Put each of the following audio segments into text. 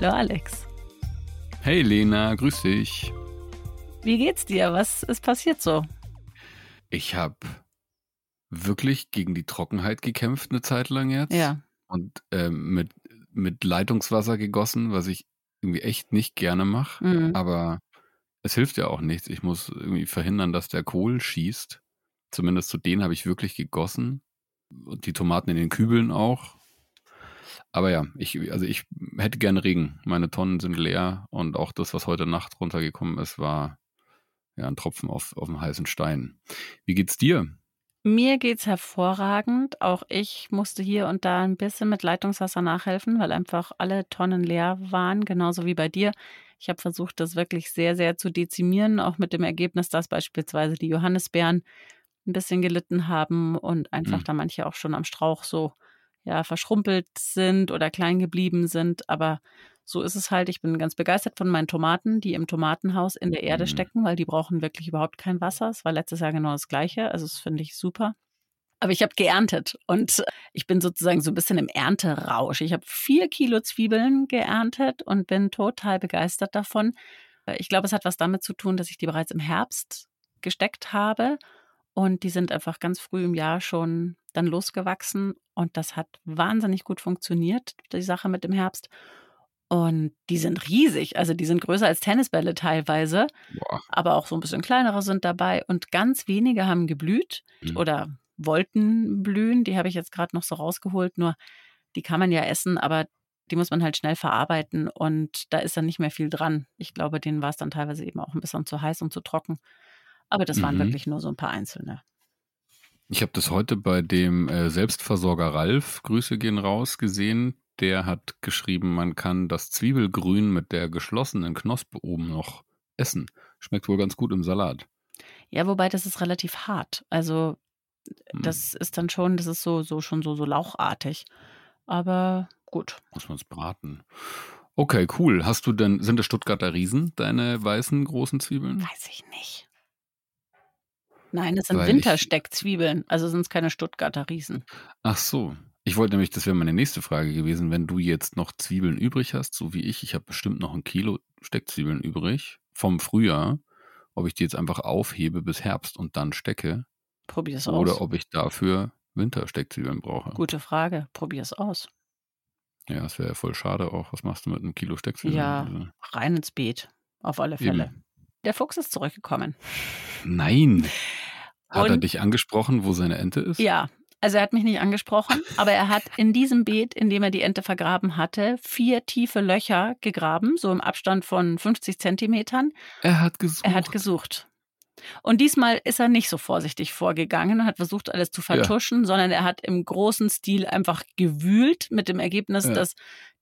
Hallo Alex. Hey Lena, grüß dich. Wie geht's dir? Was ist passiert so? Ich habe wirklich gegen die Trockenheit gekämpft eine Zeit lang jetzt. Ja. Und ähm, mit, mit Leitungswasser gegossen, was ich irgendwie echt nicht gerne mache. Mhm. Aber es hilft ja auch nichts. Ich muss irgendwie verhindern, dass der Kohl schießt. Zumindest zu denen habe ich wirklich gegossen. Und die Tomaten in den Kübeln auch. Aber ja, ich, also ich hätte gerne Regen. Meine Tonnen sind leer und auch das, was heute Nacht runtergekommen ist, war ja ein Tropfen auf, auf dem heißen Stein. Wie geht's dir? Mir geht's hervorragend. Auch ich musste hier und da ein bisschen mit Leitungswasser nachhelfen, weil einfach alle Tonnen leer waren, genauso wie bei dir. Ich habe versucht, das wirklich sehr, sehr zu dezimieren, auch mit dem Ergebnis, dass beispielsweise die Johannisbeeren ein bisschen gelitten haben und einfach Mhm. da manche auch schon am Strauch so ja verschrumpelt sind oder klein geblieben sind. Aber so ist es halt. Ich bin ganz begeistert von meinen Tomaten, die im Tomatenhaus in der Erde Mhm. stecken, weil die brauchen wirklich überhaupt kein Wasser. Es war letztes Jahr genau das Gleiche. Also das finde ich super. Aber ich habe geerntet und ich bin sozusagen so ein bisschen im Ernterausch. Ich habe vier Kilo Zwiebeln geerntet und bin total begeistert davon. Ich glaube, es hat was damit zu tun, dass ich die bereits im Herbst gesteckt habe und die sind einfach ganz früh im Jahr schon dann losgewachsen und das hat wahnsinnig gut funktioniert, die Sache mit dem Herbst. Und die sind riesig, also die sind größer als Tennisbälle teilweise, Boah. aber auch so ein bisschen kleinere sind dabei und ganz wenige haben geblüht Mhm. oder wollten blühen. Die habe ich jetzt gerade noch so rausgeholt, nur die kann man ja essen, aber die muss man halt schnell verarbeiten und da ist dann nicht mehr viel dran. Ich glaube, denen war es dann teilweise eben auch ein bisschen zu heiß und zu trocken. Aber das waren Mhm. wirklich nur so ein paar einzelne. Ich habe das heute bei dem äh, Selbstversorger Ralf, Grüße gehen raus, gesehen. Der hat geschrieben, man kann das Zwiebelgrün mit der geschlossenen Knospe oben noch essen. Schmeckt wohl ganz gut im Salat. Ja, wobei das ist relativ hart. Also Hm, das ist dann schon, das ist so, so schon so, so lauchartig. Aber gut. muss man es braten. Okay, cool. Hast du denn, sind das Stuttgarter Riesen, deine weißen großen Zwiebeln? Weiß ich nicht. Nein, das sind Wintersteckzwiebeln, also sind es keine Stuttgarter Riesen. Ach so. Ich wollte nämlich, das wäre meine nächste Frage gewesen, wenn du jetzt noch Zwiebeln übrig hast, so wie ich, ich habe bestimmt noch ein Kilo Steckzwiebeln übrig vom Frühjahr, ob ich die jetzt einfach aufhebe bis Herbst und dann stecke Probier es oder aus. ob ich dafür Wintersteckzwiebeln brauche. Gute Frage. Probier es aus. Ja, das wäre ja voll schade auch. Was machst du mit einem Kilo Steckzwiebeln? Ja. Also, Rein ins Beet. Auf alle Fälle. eben. Der Fuchs ist zurückgekommen. Nein. Hat er Und- dich angesprochen, wo seine Ente ist? Ja, also er hat mich nicht angesprochen, aber er hat in diesem Beet, in dem er die Ente vergraben hatte, vier tiefe Löcher gegraben, so im Abstand von 50 Zentimetern. Er hat gesucht. Er hat gesucht. Und diesmal ist er nicht so vorsichtig vorgegangen und hat versucht, alles zu vertuschen, sondern er hat im großen Stil einfach gewühlt mit dem Ergebnis, Ja. dass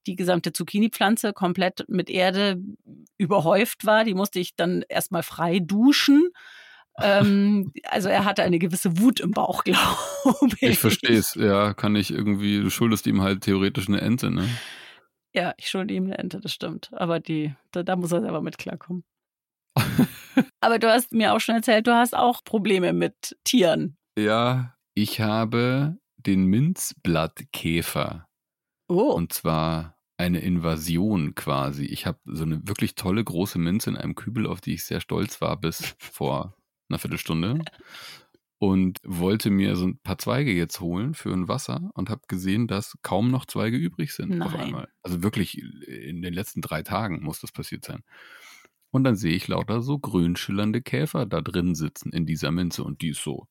die gesamte Zucchini-Pflanze komplett mit Erde überhäuft war. Die musste ich dann erstmal frei duschen. ähm, also er hatte eine gewisse Wut im Bauch, glaube ich. Ich verstehe es, ja, kann ich irgendwie, du schuldest ihm halt theoretisch eine Ente, ne? Ja, ich schulde ihm eine Ente, das stimmt. Aber die, da, da muss er selber mit klarkommen. Aber du hast mir auch schon erzählt, du hast auch Probleme mit Tieren. Ja, ich habe den Minzblattkäfer. Oh. Und zwar eine Invasion quasi. Ich habe so eine wirklich tolle große Minze in einem Kübel, auf die ich sehr stolz war bis vor einer Viertelstunde. Und wollte mir so ein paar Zweige jetzt holen für ein Wasser und habe gesehen, dass kaum noch Zweige übrig sind auf Nein. einmal. Also wirklich in den letzten drei Tagen muss das passiert sein. Und dann sehe ich lauter so grün schillernde Käfer da drin sitzen in dieser Minze und die ist so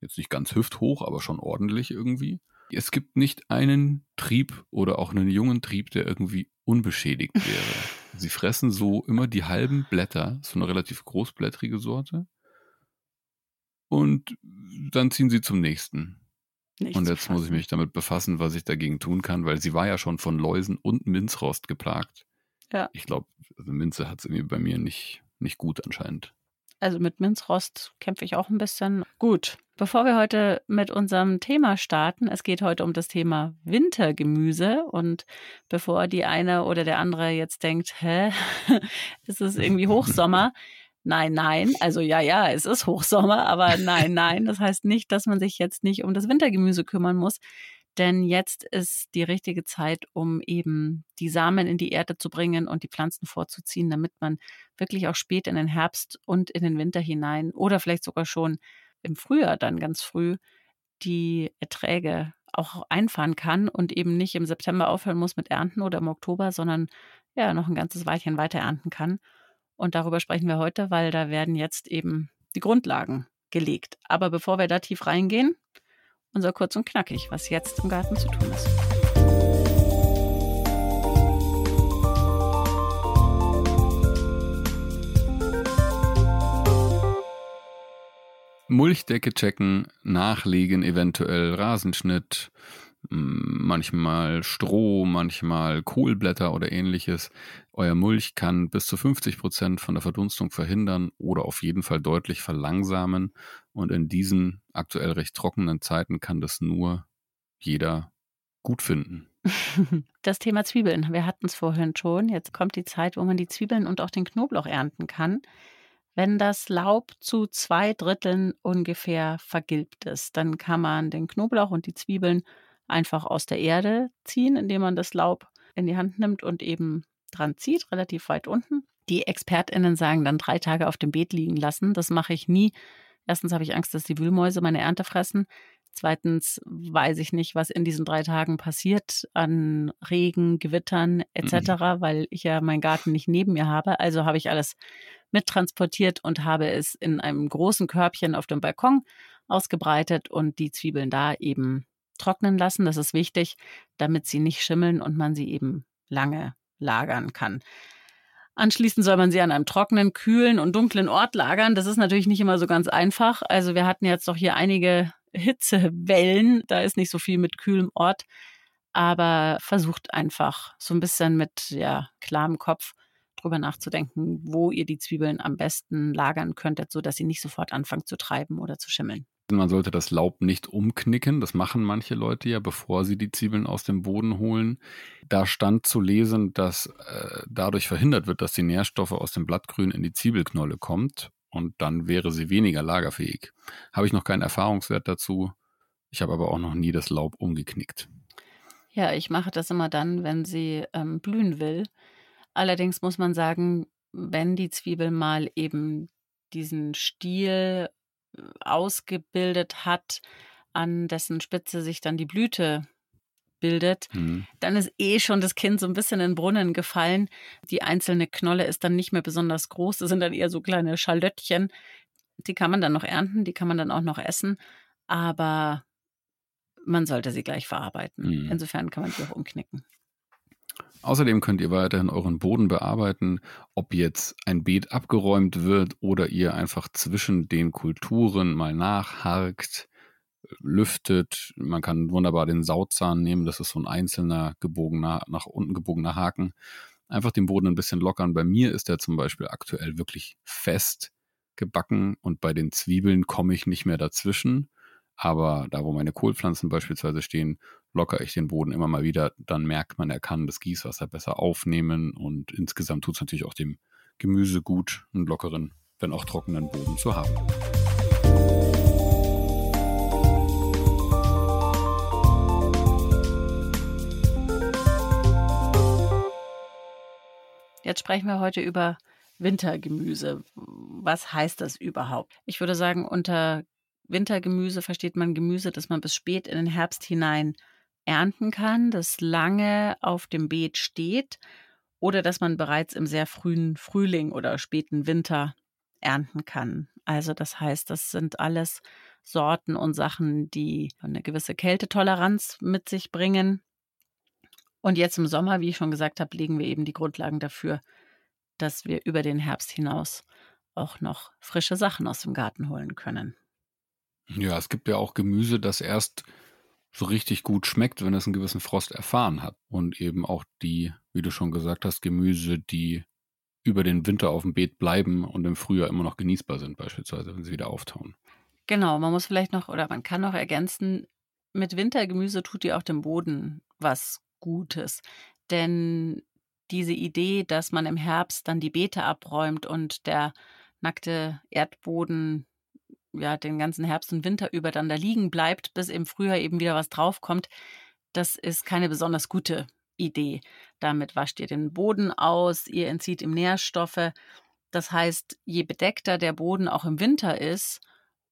jetzt nicht ganz hüfthoch, aber schon ordentlich irgendwie. Es gibt nicht einen Trieb oder auch einen jungen Trieb, der irgendwie unbeschädigt wäre. Sie fressen so immer die halben Blätter, so eine relativ großblättrige Sorte. Und dann ziehen sie zum nächsten. nicht Und jetzt muss ich mich damit befassen, was ich dagegen tun kann, weil sie war ja schon von Läusen und Minzrost geplagt. Ja. Ich glaube, also Minze hat es irgendwie bei mir nicht, nicht gut anscheinend. Also mit Minzrost kämpfe ich auch ein bisschen. Gut, bevor wir heute mit unserem Thema starten, es geht heute um das Thema Wintergemüse. Und bevor die eine oder der andere jetzt denkt, hä, ist es irgendwie Hochsommer? Nein, nein. Also ja, ja, es ist Hochsommer, aber nein, nein. Das heißt nicht, dass man sich jetzt nicht um das Wintergemüse kümmern muss. Denn jetzt ist die richtige Zeit, um eben die Samen in die Erde zu bringen und die Pflanzen vorzuziehen, damit man wirklich auch spät in den Herbst und in den Winter hinein oder vielleicht sogar schon im Frühjahr dann ganz früh die Erträge auch einfahren kann und eben nicht im September aufhören muss mit Ernten oder im Oktober, sondern ja noch ein ganzes Weilchen weiter ernten kann. Und darüber sprechen wir heute, weil da werden jetzt eben die Grundlagen gelegt. Aber bevor wir da tief reingehen, unser kurz und knackig, was jetzt im Garten zu tun ist. Mulchdecke checken, nachlegen, eventuell Rasenschnitt, m, manchmal Stroh, manchmal Kohlblätter oder ähnliches. Euer Mulch kann bis zu 50 Prozent von der Verdunstung verhindern oder auf jeden Fall deutlich verlangsamen. Und in diesen aktuell recht trockenen Zeiten kann das nur jeder gut finden. Das Thema Zwiebeln, wir hatten es vorhin schon. Jetzt kommt die Zeit, wo man die Zwiebeln und auch den Knoblauch ernten kann. Wenn das Laub zu zwei Dritteln ungefähr vergilbt ist, dann kann man den Knoblauch und die Zwiebeln einfach aus der Erde ziehen, indem man das Laub in die Hand nimmt und eben dran zieht, relativ weit unten. Die ExpertInnen sagen dann drei Tage auf dem Beet liegen lassen. Das mache ich nie. Erstens habe ich Angst, dass die Wühlmäuse meine Ernte fressen. Zweitens weiß ich nicht, was in diesen drei Tagen passiert an Regen, Gewittern etc., Mhm. weil ich ja meinen Garten nicht neben mir habe. Also habe ich alles mittransportiert und habe es in einem großen Körbchen auf dem Balkon ausgebreitet und die Zwiebeln da eben trocknen lassen. Das ist wichtig, damit sie nicht schimmeln und man sie eben lange lagern kann. Anschließend soll man sie an einem trockenen, kühlen und dunklen Ort lagern. Das ist natürlich nicht immer so ganz einfach. Also wir hatten jetzt doch hier einige Hitzewellen. Da ist nicht so viel mit kühlem Ort. Aber versucht einfach so ein bisschen mit ja, klarem Kopf drüber nachzudenken, wo ihr die Zwiebeln am besten lagern könntet, sodass sie nicht sofort anfangen zu treiben oder zu schimmeln. Man sollte das Laub nicht umknicken. Das machen manche Leute ja, bevor sie die Zwiebeln aus dem Boden holen. Da stand zu lesen, dass äh, dadurch verhindert wird, dass die Nährstoffe aus dem Blattgrün in die Zwiebelknolle kommt und dann wäre sie weniger lagerfähig. Habe ich noch keinen Erfahrungswert dazu. Ich habe aber auch noch nie das Laub umgeknickt. Ja, ich mache das immer dann, wenn sie ähm, blühen will. Allerdings muss man sagen, wenn die Zwiebel mal eben diesen Stiel äh, ausgebildet hat, an dessen Spitze sich dann die Blüte bildet, Mhm. dann ist eh schon das Kind so ein bisschen in den Brunnen gefallen. Die einzelne Knolle ist dann nicht mehr besonders groß. Das sind dann eher so kleine Schalöttchen. Die kann man dann noch ernten, die kann man dann auch noch essen. Aber man sollte sie gleich verarbeiten. Mhm. Insofern kann man sie auch umknicken. Außerdem könnt ihr weiterhin euren Boden bearbeiten, ob jetzt ein Beet abgeräumt wird oder ihr einfach zwischen den Kulturen mal nachharkt, lüftet. Man kann wunderbar den Sauzahn nehmen, das ist so ein einzelner gebogener, nach unten gebogener Haken. Einfach den Boden ein bisschen lockern. Bei mir ist der zum Beispiel aktuell wirklich fest gebacken und bei den Zwiebeln komme ich nicht mehr dazwischen. Aber da, wo meine Kohlpflanzen beispielsweise stehen, lockere ich den Boden immer mal wieder. Dann merkt man, er kann das Gießwasser besser aufnehmen und insgesamt tut es natürlich auch dem Gemüse gut, einen lockeren, wenn auch trockenen Boden zu haben. Jetzt sprechen wir heute über Wintergemüse. Was heißt das überhaupt? Ich würde sagen, unter Wintergemüse versteht man Gemüse, das man bis spät in den Herbst hinein ernten kann, das lange auf dem Beet steht oder dass man bereits im sehr frühen Frühling oder späten Winter ernten kann. Also das heißt, das sind alles Sorten und Sachen, die eine gewisse Kältetoleranz mit sich bringen. Und jetzt im Sommer, wie ich schon gesagt habe, legen wir eben die Grundlagen dafür, dass wir über den Herbst hinaus auch noch frische Sachen aus dem Garten holen können. Ja, es gibt ja auch Gemüse, das erst so richtig gut schmeckt, wenn es einen gewissen Frost erfahren hat. Und eben auch die, wie du schon gesagt hast, Gemüse, die über den Winter auf dem Beet bleiben und im Frühjahr immer noch genießbar sind, beispielsweise, wenn sie wieder auftauen. Genau, man muss vielleicht noch oder man kann noch ergänzen, mit Wintergemüse tut ihr auch dem Boden was Gutes. Denn diese Idee, dass man im Herbst dann die Beete abräumt und der nackte Erdboden ja den ganzen Herbst und Winter über dann da liegen bleibt, bis im Frühjahr eben wieder was draufkommt, das ist keine besonders gute Idee. Damit wascht ihr den Boden aus, ihr entzieht ihm Nährstoffe. Das heißt, je bedeckter der Boden auch im Winter ist,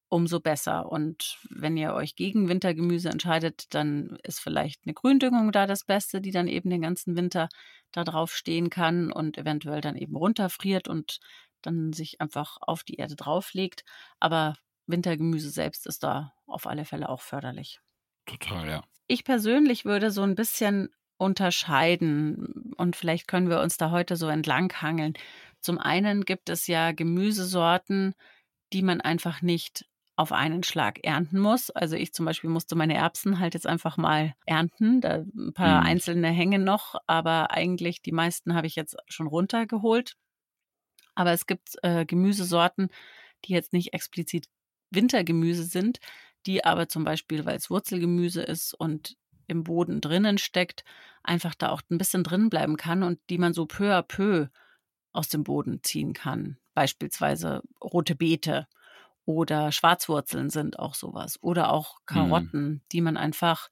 umso besser. Und wenn ihr euch gegen Wintergemüse entscheidet, dann ist vielleicht eine Gründüngung da das Beste, die dann eben den ganzen Winter da drauf stehen kann und eventuell dann eben runterfriert und dann sich einfach auf die Erde drauflegt. Aber Wintergemüse selbst ist da auf alle Fälle auch förderlich. Total, ja. Ich persönlich würde so ein bisschen unterscheiden und vielleicht können wir uns da heute so entlanghangeln. Zum einen gibt es ja Gemüsesorten, die man einfach nicht auf einen Schlag ernten muss. Also ich zum Beispiel musste meine Erbsen halt jetzt einfach mal ernten. Da ein paar mhm. einzelne hängen noch, aber eigentlich die meisten habe ich jetzt schon runtergeholt. Aber es gibt äh, Gemüsesorten, die jetzt nicht explizit Wintergemüse sind, die aber zum Beispiel, weil es Wurzelgemüse ist und im Boden drinnen steckt, einfach da auch ein bisschen drin bleiben kann und die man so peu à peu aus dem Boden ziehen kann. Beispielsweise rote Beete oder Schwarzwurzeln sind auch sowas. Oder auch mhm. Karotten, mhm. die man einfach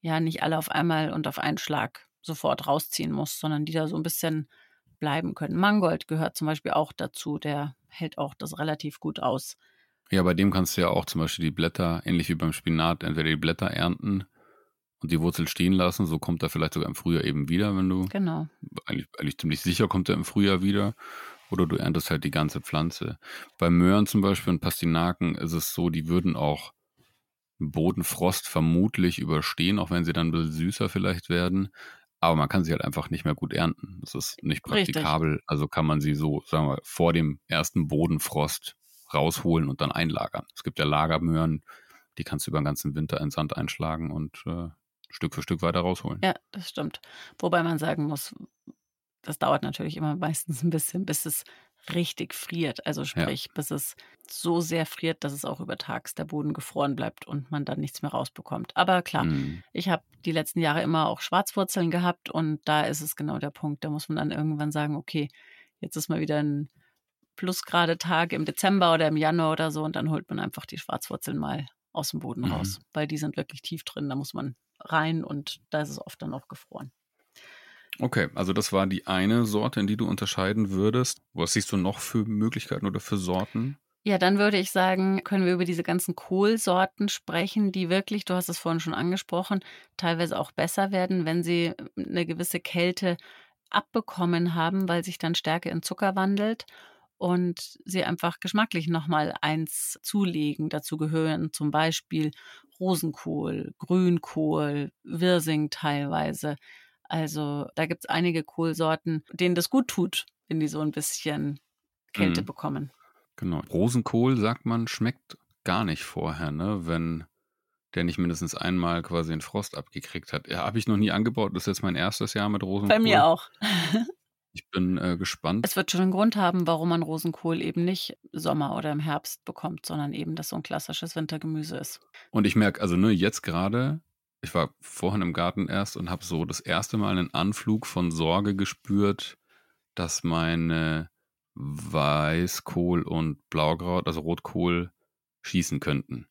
ja nicht alle auf einmal und auf einen Schlag sofort rausziehen muss, sondern die da so ein bisschen bleiben können. Mangold gehört zum Beispiel auch dazu, der hält auch das relativ gut aus. Ja, bei dem kannst du ja auch zum Beispiel die Blätter, ähnlich wie beim Spinat, entweder die Blätter ernten und die Wurzel stehen lassen. So kommt er vielleicht sogar im Frühjahr eben wieder, wenn du. Genau. Eigentlich, eigentlich ziemlich sicher kommt er im Frühjahr wieder. Oder du erntest halt die ganze Pflanze. Bei Möhren zum Beispiel und Pastinaken ist es so, die würden auch Bodenfrost vermutlich überstehen, auch wenn sie dann ein bisschen süßer vielleicht werden. Aber man kann sie halt einfach nicht mehr gut ernten. Das ist nicht praktikabel. Richtig. Also kann man sie so, sagen wir, vor dem ersten Bodenfrost rausholen und dann einlagern. Es gibt ja Lagermöhren, die kannst du über den ganzen Winter in Sand einschlagen und äh, Stück für Stück weiter rausholen. Ja, das stimmt. Wobei man sagen muss, das dauert natürlich immer meistens ein bisschen, bis es richtig friert. Also sprich, ja. bis es so sehr friert, dass es auch über Tags der Boden gefroren bleibt und man dann nichts mehr rausbekommt. Aber klar, mhm. ich habe die letzten Jahre immer auch Schwarzwurzeln gehabt und da ist es genau der Punkt. Da muss man dann irgendwann sagen, okay, jetzt ist mal wieder ein Plusgrade Tag im Dezember oder im Januar oder so und dann holt man einfach die Schwarzwurzeln mal aus dem Boden mhm. raus, weil die sind wirklich tief drin. Da muss man rein und da ist es oft dann auch gefroren. Okay, also das war die eine Sorte, in die du unterscheiden würdest. Was siehst du noch für Möglichkeiten oder für Sorten? Ja, dann würde ich sagen, können wir über diese ganzen Kohlsorten sprechen, die wirklich, du hast es vorhin schon angesprochen, teilweise auch besser werden, wenn sie eine gewisse Kälte abbekommen haben, weil sich dann Stärke in Zucker wandelt und sie einfach geschmacklich nochmal eins zulegen. Dazu gehören zum Beispiel Rosenkohl, Grünkohl, Wirsing teilweise. Also da gibt es einige Kohlsorten, denen das gut tut, wenn die so ein bisschen Kälte mhm. bekommen. Genau. Rosenkohl, sagt man, schmeckt gar nicht vorher, ne? Wenn der nicht mindestens einmal quasi den Frost abgekriegt hat. Ja, habe ich noch nie angebaut. Das ist jetzt mein erstes Jahr mit Rosenkohl. Bei mir auch. ich bin äh, gespannt. Es wird schon einen Grund haben, warum man Rosenkohl eben nicht Sommer oder im Herbst bekommt, sondern eben, dass so ein klassisches Wintergemüse ist. Und ich merke, also ne, jetzt gerade ich war vorhin im Garten erst und habe so das erste Mal einen Anflug von Sorge gespürt, dass meine Weißkohl und Blaukraut, also Rotkohl, schießen könnten.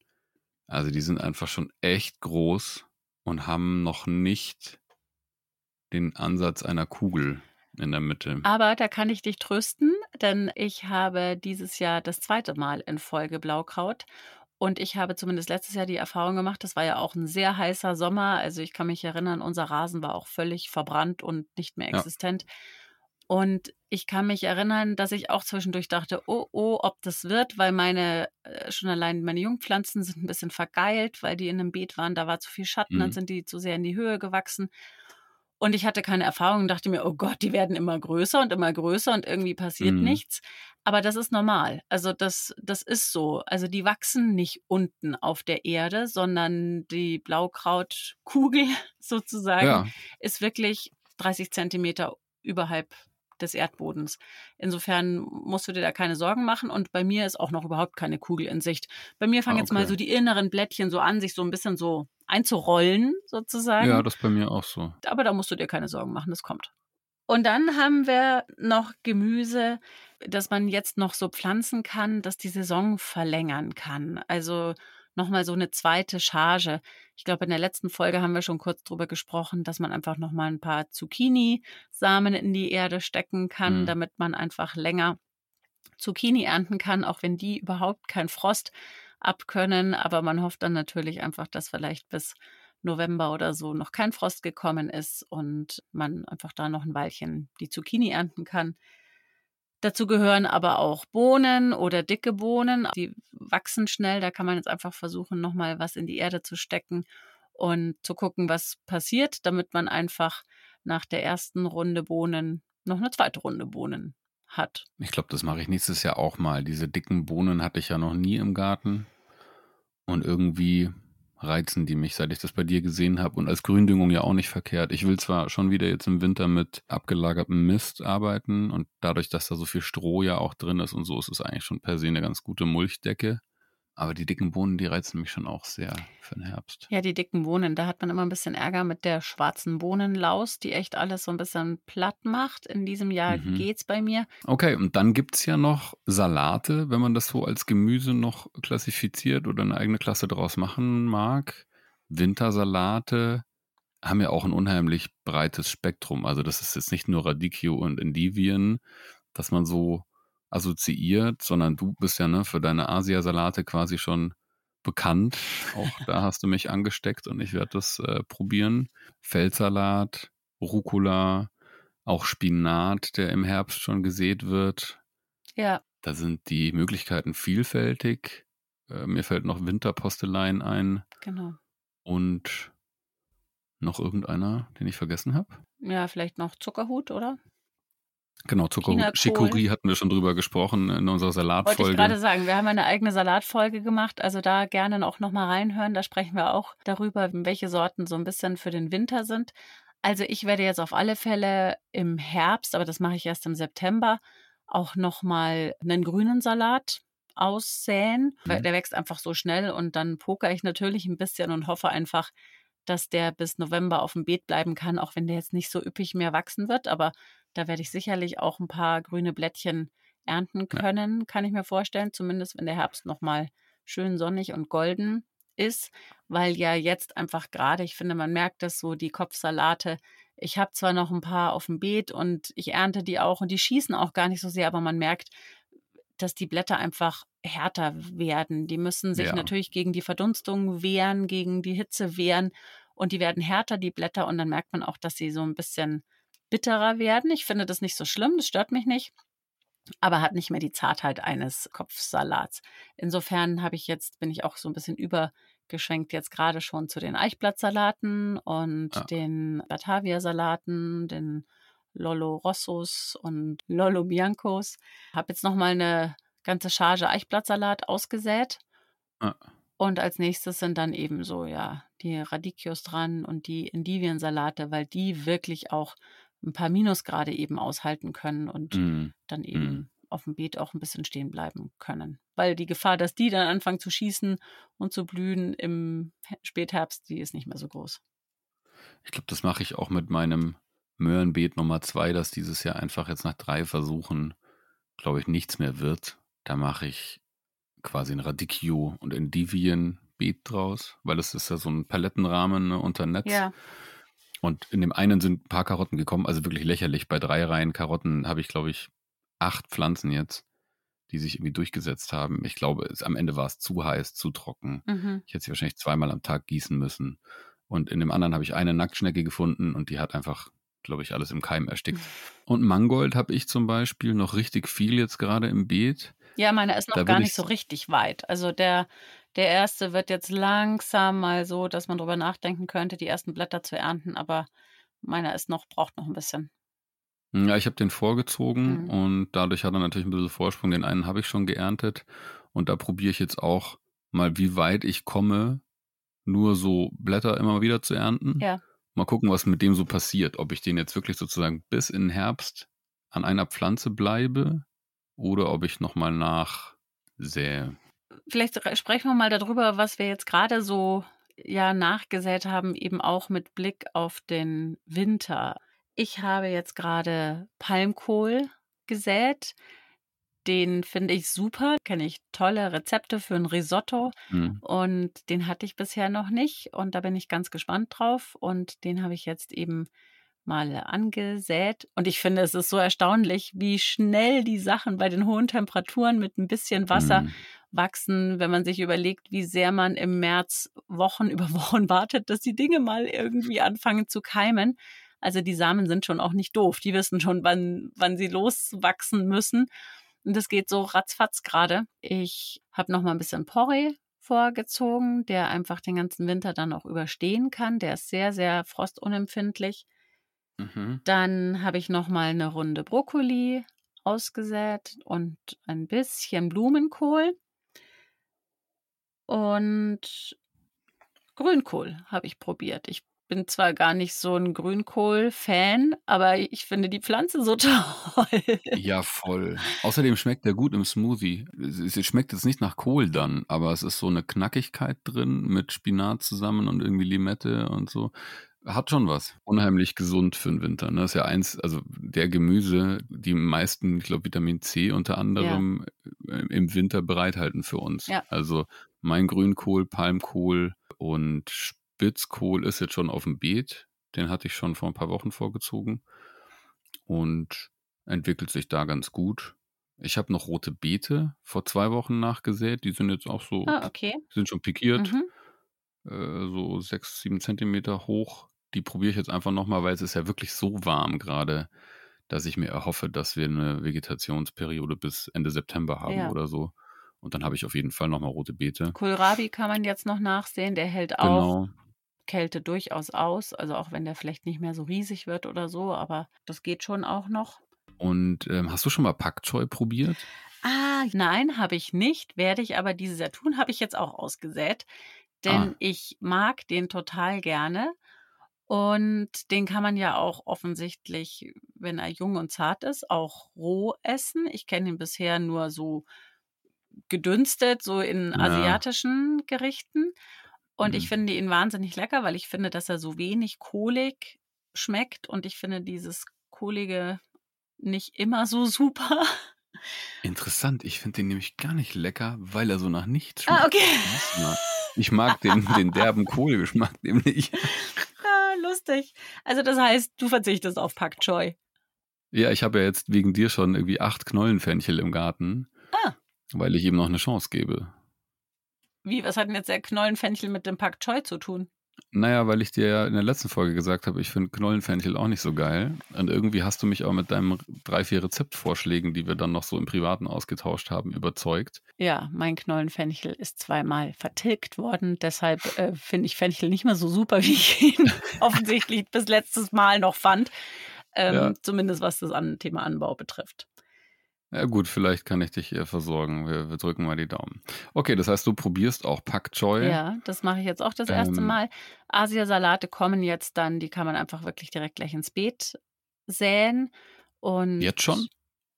Also die sind einfach schon echt groß und haben noch nicht den Ansatz einer Kugel in der Mitte. Aber da kann ich dich trösten, denn ich habe dieses Jahr das zweite Mal in Folge Blaukraut und ich habe zumindest letztes Jahr die Erfahrung gemacht, das war ja auch ein sehr heißer Sommer. Also ich kann mich erinnern, unser Rasen war auch völlig verbrannt und nicht mehr existent. Ja. Und ich kann mich erinnern, dass ich auch zwischendurch dachte, oh, oh, ob das wird, weil meine, äh, schon allein meine Jungpflanzen sind ein bisschen vergeilt, weil die in einem Beet waren, da war zu viel Schatten, mhm. dann sind die zu sehr in die Höhe gewachsen. Und ich hatte keine Erfahrung und dachte mir, oh Gott, die werden immer größer und immer größer und irgendwie passiert Mhm. nichts. Aber das ist normal. Also das, das ist so. Also die wachsen nicht unten auf der Erde, sondern die Blaukrautkugel sozusagen Ja, ist wirklich 30 Zentimeter überhalb des Erdbodens. Insofern musst du dir da keine Sorgen machen. Und bei mir ist auch noch überhaupt keine Kugel in Sicht. Bei mir fangen Ah, jetzt mal okay. so die inneren Blättchen so an, sich so ein bisschen so einzurollen, sozusagen. ja, das ist bei mir auch so. Aber da musst du dir keine Sorgen machen, das kommt. Und dann haben wir noch Gemüse, das man jetzt noch so pflanzen kann, das die Saison verlängern kann. Also nochmal so eine zweite Charge. Ich glaube, in der letzten Folge haben wir schon kurz drüber gesprochen, dass man einfach nochmal ein paar Zucchini-Samen in die Erde stecken kann, Mhm. damit man einfach länger Zucchini ernten kann, auch wenn die überhaupt keinen Frost abkönnen. Aber man hofft dann natürlich einfach, dass vielleicht bis November oder so noch kein Frost gekommen ist und man einfach da noch ein Weilchen die Zucchini ernten kann. Dazu gehören aber auch Bohnen oder dicke Bohnen. Die wachsen schnell. Da kann man jetzt einfach versuchen, nochmal was in die Erde zu stecken und zu gucken, was passiert, damit man einfach nach der ersten Runde Bohnen noch eine zweite Runde Bohnen hat. Ich glaube, das mache ich nächstes Jahr auch mal. Diese dicken Bohnen hatte ich ja noch nie im Garten. Und irgendwie reizen die mich, seit ich das bei dir gesehen habe. Und als Gründüngung ja auch nicht verkehrt. Ich will zwar schon wieder jetzt im Winter mit abgelagertem Mist arbeiten und dadurch, dass da so viel Stroh ja auch drin ist und so, ist es eigentlich schon per se eine ganz gute Mulchdecke. Aber die dicken Bohnen, die reizen mich schon auch sehr für den Herbst. Ja, die dicken Bohnen, da hat man immer ein bisschen Ärger mit der schwarzen Bohnenlaus, die echt alles so ein bisschen platt macht. In diesem Jahr Mhm. geht's bei mir. Okay, und dann gibt's ja noch Salate, wenn man das so als Gemüse noch klassifiziert oder eine eigene Klasse draus machen mag. Wintersalate haben ja auch ein unheimlich breites Spektrum. Also das ist jetzt nicht nur Radicchio und Endivien, dass man so assoziiert, sondern du bist ja ne, für deine Asiasalate quasi schon bekannt. Auch da hast du mich angesteckt und ich werde das äh, probieren. Feldsalat, Rucola, auch Spinat, der im Herbst schon gesät wird. Ja, Da sind die Möglichkeiten vielfältig. Äh, mir fällt noch Winterpostelein ein genau. und noch irgendeiner, den ich vergessen habe. Ja, vielleicht noch Zuckerhut, oder? Genau. Zuckerhut. Chicorée hatten wir schon drüber gesprochen in unserer Wollte ich Salatfolge. gerade sagen, wir haben eine eigene Salatfolge gemacht, also da gerne auch nochmal reinhören. Da sprechen wir auch darüber, welche Sorten so ein bisschen für den Winter sind. Also ich werde jetzt auf alle Fälle im Herbst, aber das mache ich erst im September, auch nochmal einen grünen Salat aussäen. Mhm. Der wächst einfach so schnell und dann poker ich natürlich ein bisschen und hoffe einfach, dass der bis November auf dem Beet bleiben kann, auch wenn der jetzt nicht so üppig mehr wachsen wird. Aber da werde ich sicherlich auch ein paar grüne Blättchen ernten Ja. können, kann ich mir vorstellen. Zumindest wenn der Herbst nochmal schön sonnig und golden ist, weil ja jetzt einfach gerade, ich finde, man merkt das so, die Kopfsalate. Ich habe zwar noch ein paar auf dem Beet und ich ernte die auch und die schießen auch gar nicht so sehr, aber man merkt, dass die Blätter einfach härter werden. Die müssen sich Ja. natürlich gegen die Verdunstung wehren, gegen die Hitze wehren und die werden härter, die Blätter, und dann merkt man auch, dass sie so ein bisschen bitterer werden. Ich finde das nicht so schlimm, das stört mich nicht, aber hat nicht mehr die Zartheit eines Kopfsalats. Insofern habe ich jetzt, bin ich auch so ein bisschen übergeschwenkt jetzt gerade schon zu den Eichblattsalaten und Ja. den Batavia-Salaten, den Lollo Rossos und Lollo Biancos. Habe jetzt nochmal eine ganze Charge Eichblattsalat ausgesät. Ja. Und als nächstes sind dann eben so, ja, die Radicchios dran und die Endiviensalate, weil die wirklich auch ein paar Minusgrade eben aushalten können und Mm, dann eben Mhm. auf dem Beet auch ein bisschen stehen bleiben können. Weil die Gefahr, dass die dann anfangen zu schießen und zu blühen im He- Spätherbst, die ist nicht mehr so groß. Ich glaube, das mache ich auch mit meinem Möhrenbeet Nummer zwei, dass dieses Jahr einfach jetzt nach drei Versuchen, glaube ich, nichts mehr wird. Da mache ich quasi ein Radicchio und Endivien-Beet draus, weil es ist ja so ein Palettenrahmen ne, unter Netz. Ja, Und in dem einen sind ein paar Karotten gekommen, also wirklich lächerlich. Bei drei Reihen Karotten habe ich, glaube ich, acht Pflanzen jetzt, die sich irgendwie durchgesetzt haben. Ich glaube, es, am Ende war es zu heiß, zu trocken. mhm. Ich hätte sie wahrscheinlich zweimal am Tag gießen müssen. Und in dem anderen habe ich eine Nacktschnecke gefunden und die hat einfach, glaube ich, alles im Keim erstickt. Und Mangold habe ich zum Beispiel noch richtig viel jetzt gerade im Beet. ja meiner ist noch Da gar nicht ich- so richtig weit. Also der, der erste wird jetzt langsam mal so, dass man drüber nachdenken könnte, die ersten Blätter zu ernten, aber Meiner ist noch, braucht noch ein bisschen. Ja, ich habe den vorgezogen Mhm. und dadurch hat er natürlich ein bisschen Vorsprung. Den einen habe ich schon geerntet und da probiere ich jetzt auch mal, wie weit ich komme, nur so Blätter immer wieder zu ernten. Ja. Mal gucken, was mit dem so passiert. Ob ich den jetzt wirklich sozusagen bis in den Herbst an einer Pflanze bleibe oder ob ich nochmal nachsähe. Vielleicht re- sprechen wir mal darüber, was wir jetzt gerade so ja nachgesät haben, eben auch mit Blick auf den Winter. Ich habe jetzt gerade Palmkohl gesät. Den finde ich super. Kenne ich tolle Rezepte für ein Risotto. Hm. Und den hatte ich bisher noch nicht. Und da bin ich ganz gespannt drauf. Und den habe ich jetzt eben mal angesät. Und ich finde, es ist so erstaunlich, wie schnell die Sachen bei den hohen Temperaturen mit ein bisschen Wasser Hm. wachsen, wenn man sich überlegt, wie sehr man im März Wochen über Wochen wartet, dass die Dinge mal irgendwie anfangen zu keimen. Also die Samen sind schon auch nicht doof. Die wissen schon, wann, wann sie loswachsen müssen. Und das geht so ratzfatz gerade. Ich habe noch mal ein bisschen Porree vorgezogen, der einfach den ganzen Winter dann auch überstehen kann. Der ist sehr, sehr frostunempfindlich. Mhm. Dann habe ich noch mal eine Runde Brokkoli ausgesät und ein bisschen Blumenkohl. Und Grünkohl habe ich probiert. Ich bin zwar gar nicht so ein Grünkohl-Fan, aber ich finde die Pflanze so toll. Ja, voll. Außerdem schmeckt der gut im Smoothie. Es, schmeckt jetzt nicht nach Kohl dann, aber es ist so eine Knackigkeit drin mit Spinat zusammen und irgendwie Limette und so. Hat schon was. Unheimlich gesund für den Winter. Ne? Das ist ja eins, also der Gemüse, die meisten, ich glaube, Vitamin C unter anderem äh, im Winter bereithalten für uns. Ja. Also mein Grünkohl, Palmkohl und Spitzkohl ist jetzt schon auf dem Beet. Den hatte ich schon vor ein paar Wochen vorgezogen und entwickelt sich da ganz gut. Ich habe noch rote Beete vor zwei Wochen nachgesät. Die sind jetzt auch so, ah, okay. sind schon pikiert Mhm. äh, so sechs, sieben Zentimeter hoch. Die probiere ich jetzt einfach nochmal, weil es ist ja wirklich so warm gerade, dass ich mir erhoffe, dass wir eine Vegetationsperiode bis Ende September haben Ja. oder so. Und dann habe ich auf jeden Fall nochmal rote Beete. Kohlrabi kann man jetzt noch nachsehen. Der hält auch Genau. Kälte durchaus aus. Also auch wenn der vielleicht nicht mehr so riesig wird oder so, aber das geht schon auch noch. Und ähm, hast du schon mal Pak Choi probiert? Ah, nein, habe ich nicht. Werde ich aber dieses Jahr tun, habe ich jetzt auch ausgesät. Denn Ah. ich mag den total gerne. Und den kann man ja auch offensichtlich, wenn er jung und zart ist, auch roh essen. Ich kenne ihn bisher nur so gedünstet, so in Ja. asiatischen Gerichten. Und ich Mhm. finde ihn wahnsinnig lecker, weil ich finde, dass er so wenig kohlig schmeckt. Und ich finde dieses kohlige nicht immer so super. Interessant, ich finde den nämlich gar nicht lecker, weil er so nach nichts schmeckt. Ah, okay. Ich mag den, den derben Kohlgeschmack nämlich. Ah, lustig. Also das heißt, du verzichtest auf Pak Choi. Ja, ich habe ja jetzt wegen dir schon irgendwie acht Knollenfenchel im Garten, Ah. weil ich ihm noch eine Chance gebe. Wie, was hat denn jetzt der Knollenfenchel mit dem Pak Choi zu tun? Naja, weil ich dir ja in der letzten Folge gesagt habe, ich finde Knollenfenchel auch nicht so geil. Und irgendwie hast du mich auch mit deinen drei, vier Rezeptvorschlägen, die wir dann noch so im Privaten ausgetauscht haben, überzeugt. Ja, mein Knollenfenchel ist zweimal vertilgt worden. Deshalb äh, finde ich Fenchel nicht mehr so super, wie ich ihn offensichtlich bis letztes Mal noch fand. Ähm, Ja. Zumindest was das an Thema Anbau betrifft. Ja gut, vielleicht kann ich dich äh, versorgen. Wir, wir drücken mal die Daumen. Okay, das heißt, du probierst auch Pak Choi. Ja, das mache ich jetzt auch das erste Ähm. Mal. Asiasalate kommen jetzt dann, die kann man einfach wirklich direkt gleich ins Beet säen. Und Jetzt schon?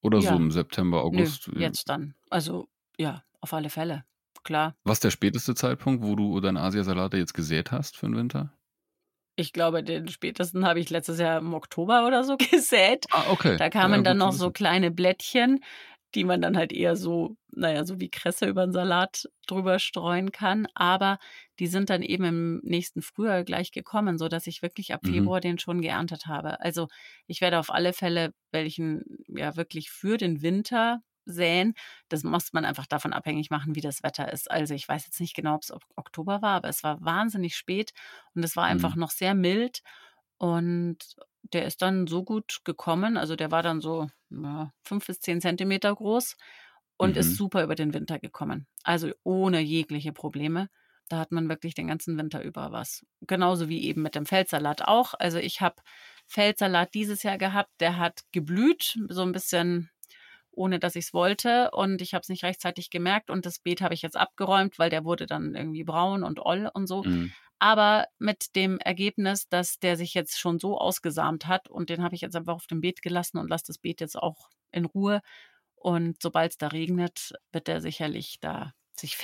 Oder Ja. so im September, August? Nö, jetzt dann. Also ja, auf alle Fälle. Klar. Was ist der späteste Zeitpunkt, wo du deine Asiasalate jetzt gesät hast für den Winter? Ich glaube, den spätesten habe ich letztes Jahr im Oktober oder so gesät. Ah, okay. Da kamen Ja, dann noch so kleine Blättchen, die man dann halt eher so, naja, so wie Kresse über den Salat drüber streuen kann. Aber die sind dann eben im nächsten Frühjahr gleich gekommen, so dass ich wirklich ab Mhm. Februar den schon geerntet habe. Also ich werde auf alle Fälle welchen ja wirklich für den Winter säen. Das muss man einfach davon abhängig machen, wie das Wetter ist. Also ich weiß jetzt nicht genau, ob es Ok- Oktober war, aber es war wahnsinnig spät und es war einfach Mhm. noch sehr mild. Und der ist dann so gut gekommen. Also der war dann so ja, fünf bis zehn Zentimeter groß und Mhm. ist super über den Winter gekommen. Also ohne jegliche Probleme. Da hat man wirklich den ganzen Winter über was. Genauso wie eben mit dem Feldsalat auch. Also ich habe Feldsalat dieses Jahr gehabt, der hat geblüht, so ein bisschen ohne dass ich es wollte und ich habe es nicht rechtzeitig gemerkt und das Beet habe ich jetzt abgeräumt, weil der wurde dann irgendwie braun und oll und so. Mhm. Aber mit dem Ergebnis, dass der sich jetzt schon so ausgesamt hat und den habe ich jetzt einfach auf dem Beet gelassen und lasse das Beet jetzt auch in Ruhe. Und sobald es da regnet, wird er sicherlich da sich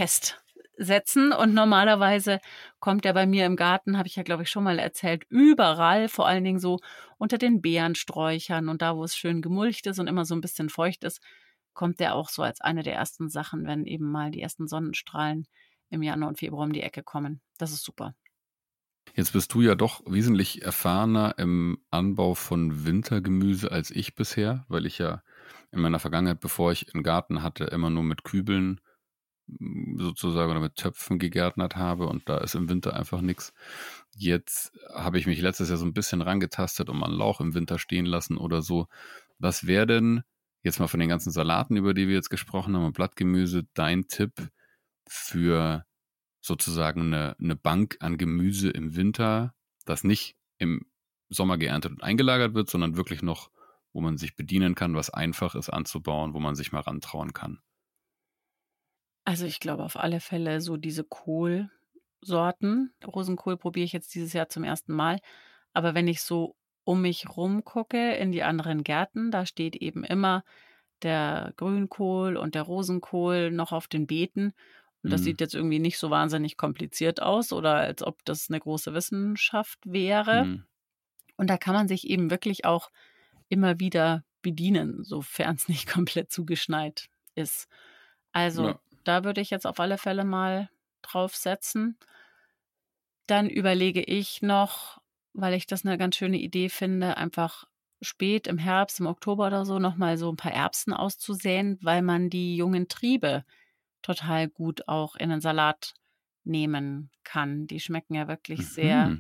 festsetzen. Und normalerweise kommt er bei mir im Garten, habe ich ja, glaube ich, schon mal erzählt, überall, vor allen Dingen so unter den Beerensträuchern und da, wo es schön gemulcht ist und immer so ein bisschen feucht ist, kommt der auch so als eine der ersten Sachen, wenn eben mal die ersten Sonnenstrahlen im Januar und Februar um die Ecke kommen. Das ist super. Jetzt bist du ja doch wesentlich erfahrener im Anbau von Wintergemüse als ich bisher, weil ich ja in meiner Vergangenheit, bevor ich einen Garten hatte, immer nur mit Kübeln sozusagen oder mit Töpfen gegärtnert habe und da ist im Winter einfach nichts. Jetzt habe ich mich letztes Jahr so ein bisschen rangetastet und mal einen Lauch im Winter stehen lassen oder so. Was wäre denn jetzt mal von den ganzen Salaten, über die wir jetzt gesprochen haben, und Blattgemüse, dein Tipp für sozusagen eine, eine Bank an Gemüse im Winter, das nicht im Sommer geerntet und eingelagert wird, sondern wirklich noch, wo man sich bedienen kann, was einfach ist anzubauen, wo man sich mal rantrauen kann? Also ich glaube auf alle Fälle so diese Kohlsorten. Rosenkohl probiere ich jetzt dieses Jahr zum ersten Mal. Aber wenn ich so um mich rum gucke in die anderen Gärten, da steht eben immer der Grünkohl und der Rosenkohl noch auf den Beeten. Und das mhm. sieht jetzt irgendwie nicht so wahnsinnig kompliziert aus oder als ob das eine große Wissenschaft wäre. Mhm. Und da kann man sich eben wirklich auch immer wieder bedienen, sofern es nicht komplett zugeschneit ist. Also ja. Da würde ich jetzt auf alle Fälle mal drauf setzen. Dann überlege ich noch, weil ich das eine ganz schöne Idee finde, einfach spät im Herbst, im Oktober oder so nochmal so ein paar Erbsen auszusäen, weil man die jungen Triebe total gut auch in den Salat nehmen kann. Die schmecken ja wirklich mhm. sehr,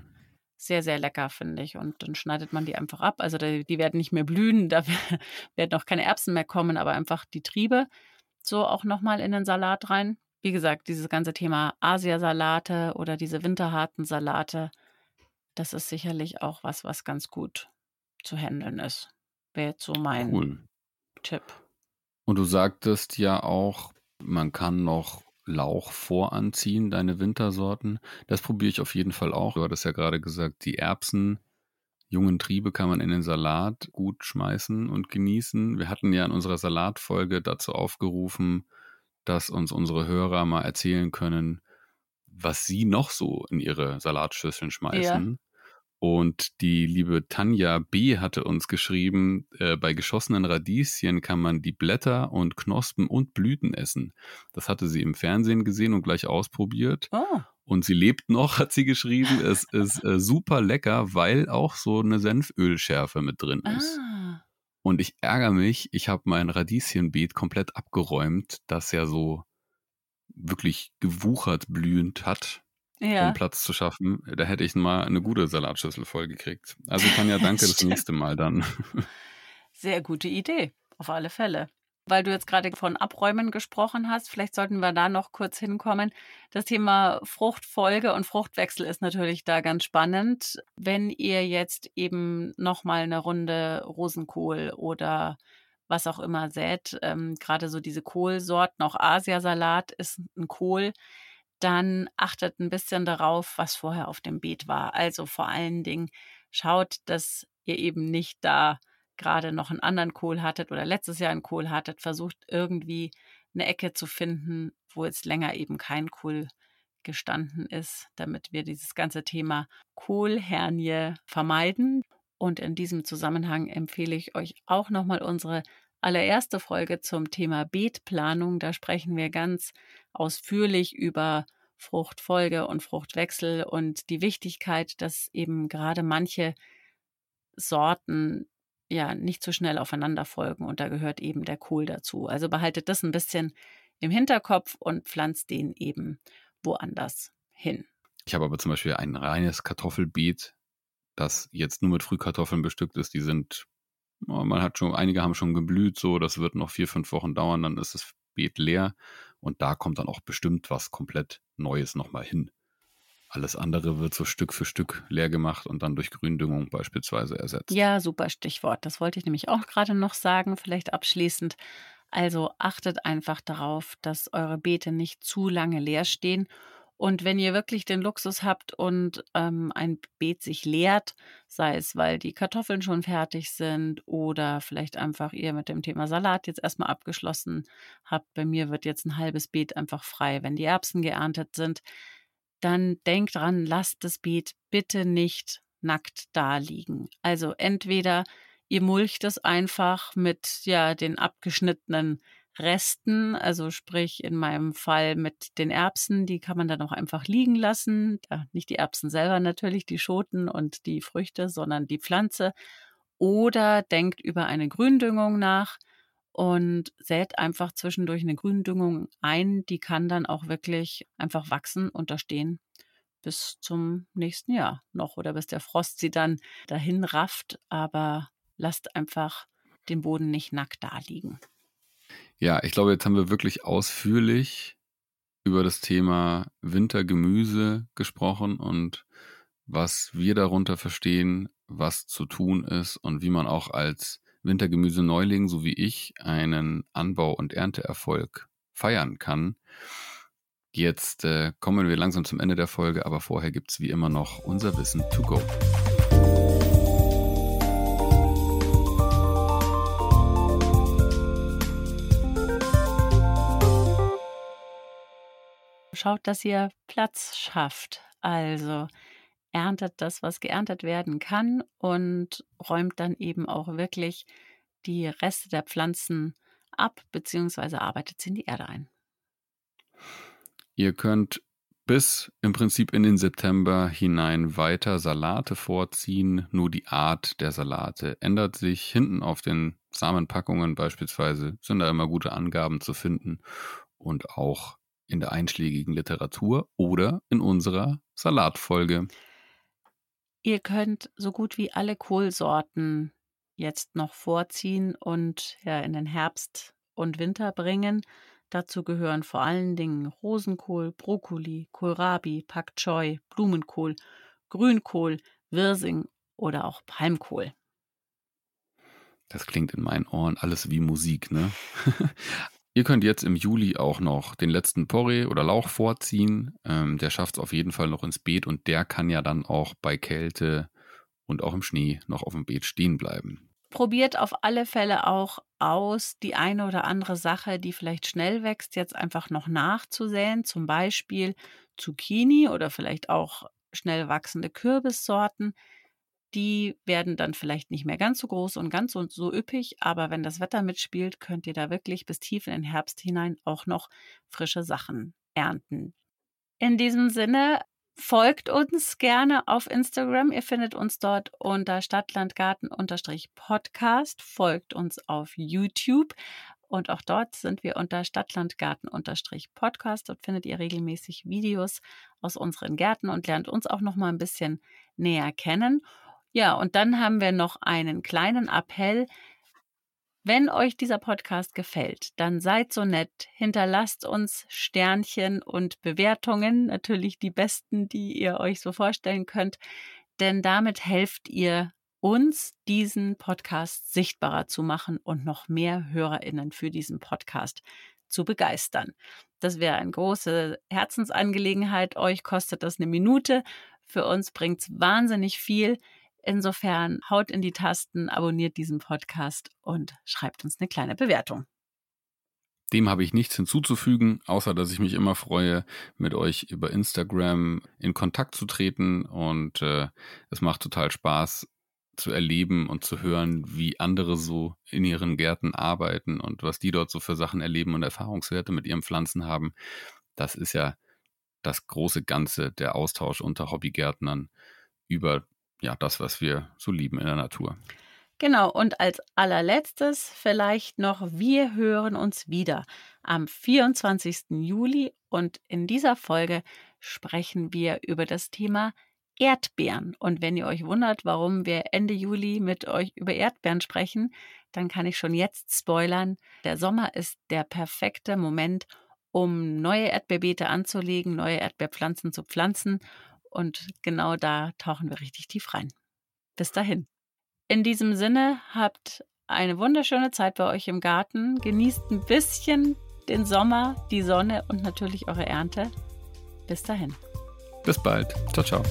sehr, sehr lecker, finde ich. Und dann schneidet man die einfach ab. Also die, die werden nicht mehr blühen, da werden auch keine Erbsen mehr kommen, aber einfach die Triebe so auch nochmal in den Salat rein. Wie gesagt, dieses ganze Thema Asiasalate oder diese winterharten Salate, das ist sicherlich auch was, was ganz gut zu handeln ist. Wäre jetzt so mein cool. Tipp. Und du sagtest ja auch, man kann noch Lauch voranziehen, deine Wintersorten. Das probiere ich auf jeden Fall auch. Du hattest ja gerade gesagt, die Erbsen jungen Triebe kann man in den Salat gut schmeißen und genießen. Wir hatten ja in unserer Salatfolge dazu aufgerufen, dass uns unsere Hörer mal erzählen können, was sie noch so in ihre Salatschüsseln schmeißen. Ja. Und die liebe Tanja B. hatte uns geschrieben, äh, bei geschossenen Radieschen kann man die Blätter und Knospen und Blüten essen. Das hatte sie im Fernsehen gesehen und gleich ausprobiert. Oh und sie lebt noch, hat sie geschrieben. Es ist äh, super lecker, weil auch so eine Senfölschärfe mit drin ist. Ah. Und ich ärgere mich, ich habe mein Radieschenbeet komplett abgeräumt, das ja so wirklich gewuchert blühend hat, ja. um Platz zu schaffen. Da hätte ich mal eine gute Salatschüssel voll gekriegt. Also Tanja, danke das nächste Mal dann. Sehr gute Idee, auf alle Fälle weil du jetzt gerade von Abräumen gesprochen hast, vielleicht sollten wir da noch kurz hinkommen. Das Thema Fruchtfolge und Fruchtwechsel ist natürlich da ganz spannend. Wenn ihr jetzt eben nochmal eine Runde Rosenkohl oder was auch immer sät, ähm, gerade so diese Kohlsorten, auch Asiasalat ist ein Kohl, dann achtet ein bisschen darauf, was vorher auf dem Beet war. Also vor allen Dingen schaut, dass ihr eben nicht da gerade noch einen anderen Kohl hattet oder letztes Jahr einen Kohl hattet, versucht irgendwie eine Ecke zu finden, wo jetzt länger eben kein Kohl gestanden ist, damit wir dieses ganze Thema Kohlhernie vermeiden. Und in diesem Zusammenhang empfehle ich euch auch nochmal unsere allererste Folge zum Thema Beetplanung. Da sprechen wir ganz ausführlich über Fruchtfolge und Fruchtwechsel und die Wichtigkeit, dass eben gerade manche Sorten ja nicht zu schnell aufeinander folgen und da gehört eben der Kohl dazu. Also behaltet das ein bisschen im Hinterkopf und pflanzt den eben woanders hin. Ich habe aber zum Beispiel ein reines Kartoffelbeet, das jetzt nur mit Frühkartoffeln bestückt ist. Die sind, oh, man hat schon, einige haben schon geblüht, so, das wird noch vier, fünf Wochen dauern, dann ist das Beet leer. Und da kommt dann auch bestimmt was komplett Neues nochmal hin. Alles andere wird so Stück für Stück leer gemacht und dann durch Gründüngung beispielsweise ersetzt. Ja, super Stichwort. Das wollte ich nämlich auch gerade noch sagen, vielleicht abschließend. Also achtet einfach darauf, dass eure Beete nicht zu lange leer stehen. Und wenn ihr wirklich den Luxus habt und ähm, ein Beet sich leert, sei es, weil die Kartoffeln schon fertig sind oder vielleicht einfach ihr mit dem Thema Salat jetzt erstmal abgeschlossen habt, bei mir wird jetzt ein halbes Beet einfach frei, wenn die Erbsen geerntet sind, dann denkt dran, lasst das Beet bitte nicht nackt da liegen. Also entweder ihr mulcht es einfach mit ja den abgeschnittenen Resten, also sprich in meinem Fall mit den Erbsen, die kann man dann auch einfach liegen lassen. Ja, nicht die Erbsen selber natürlich, die Schoten und die Früchte, sondern die Pflanze. Oder denkt über eine Gründüngung nach und sät einfach zwischendurch eine Gründüngung ein. Die kann dann auch wirklich einfach wachsen und da stehen bis zum nächsten Jahr noch oder bis der Frost sie dann dahin rafft. Aber lasst einfach den Boden nicht nackt da liegen. Ja, ich glaube, jetzt haben wir wirklich ausführlich über das Thema Wintergemüse gesprochen und was wir darunter verstehen, was zu tun ist und wie man auch als Wintergemüse-Neuling, so wie ich, einen Anbau- und Ernteerfolg feiern kann. Jetzt äh, kommen wir langsam zum Ende der Folge, aber vorher gibt es wie immer noch unser Wissen to go. Schaut, dass ihr Platz schafft. Also erntet das, was geerntet werden kann und räumt dann eben auch wirklich die Reste der Pflanzen ab, beziehungsweise arbeitet sie in die Erde ein. Ihr könnt bis im Prinzip in den September hinein weiter Salate vorziehen. Nur die Art der Salate ändert sich. Hinten auf den Samenpackungen beispielsweise sind da immer gute Angaben zu finden und auch in der einschlägigen Literatur oder in unserer Salatfolge. Ihr könnt so gut wie alle Kohlsorten jetzt noch vorziehen und ja in den Herbst und Winter bringen. Dazu gehören vor allen Dingen Rosenkohl, Brokkoli, Kohlrabi, Pak Choi, Blumenkohl, Grünkohl, Wirsing oder auch Palmkohl. Das klingt in meinen Ohren alles wie Musik, ne? Ihr könnt jetzt im Juli auch noch den letzten Porree oder Lauch vorziehen. Ähm, der schafft es auf jeden Fall noch ins Beet und der kann ja dann auch bei Kälte und auch im Schnee noch auf dem Beet stehen bleiben. Probiert auf alle Fälle auch aus, die eine oder andere Sache, die vielleicht schnell wächst, jetzt einfach noch nachzusäen. Zum Beispiel Zucchini oder vielleicht auch schnell wachsende Kürbissorten die werden dann vielleicht nicht mehr ganz so groß und ganz so, so üppig, aber wenn das Wetter mitspielt, könnt ihr da wirklich bis tief in den Herbst hinein auch noch frische Sachen ernten. In diesem Sinne, folgt uns gerne auf Instagram. Ihr findet uns dort unter Stadtlandgarten-Podcast. Folgt uns auf YouTube. Und auch dort sind wir unter Stadtlandgarten-Podcast. Dort findet ihr regelmäßig Videos aus unseren Gärten und lernt uns auch noch mal ein bisschen näher kennen. Ja, und dann haben wir noch einen kleinen Appell. Wenn euch dieser Podcast gefällt, dann seid so nett, hinterlasst uns Sternchen und Bewertungen, natürlich die besten, die ihr euch so vorstellen könnt, denn damit helft ihr uns, diesen Podcast sichtbarer zu machen und noch mehr Hörerinnen für diesen Podcast zu begeistern. Das wäre eine große Herzensangelegenheit. Euch kostet das eine Minute. Für uns bringt es wahnsinnig viel. Insofern haut in die Tasten, abonniert diesen Podcast und schreibt uns eine kleine Bewertung. Dem habe ich nichts hinzuzufügen, außer dass ich mich immer freue, mit euch über Instagram in Kontakt zu treten und äh, es macht total Spaß zu erleben und zu hören, wie andere so in ihren Gärten arbeiten und was die dort so für Sachen erleben und Erfahrungswerte mit ihren Pflanzen haben. Das ist ja das große Ganze, der Austausch unter Hobbygärtnern über ja, das, was wir so lieben in der Natur. Genau, und als allerletztes vielleicht noch, wir hören uns wieder am 24. Juli und in dieser Folge sprechen wir über das Thema Erdbeeren. Und wenn ihr euch wundert, warum wir Ende Juli mit euch über Erdbeeren sprechen, dann kann ich schon jetzt spoilern. Der Sommer ist der perfekte Moment, um neue Erdbeerbeete anzulegen, neue Erdbeerpflanzen zu pflanzen. Und genau da tauchen wir richtig tief rein. Bis dahin. In diesem Sinne habt eine wunderschöne Zeit bei euch im Garten. Genießt ein bisschen den Sommer, die Sonne und natürlich eure Ernte. Bis dahin. Bis bald. Ciao, ciao.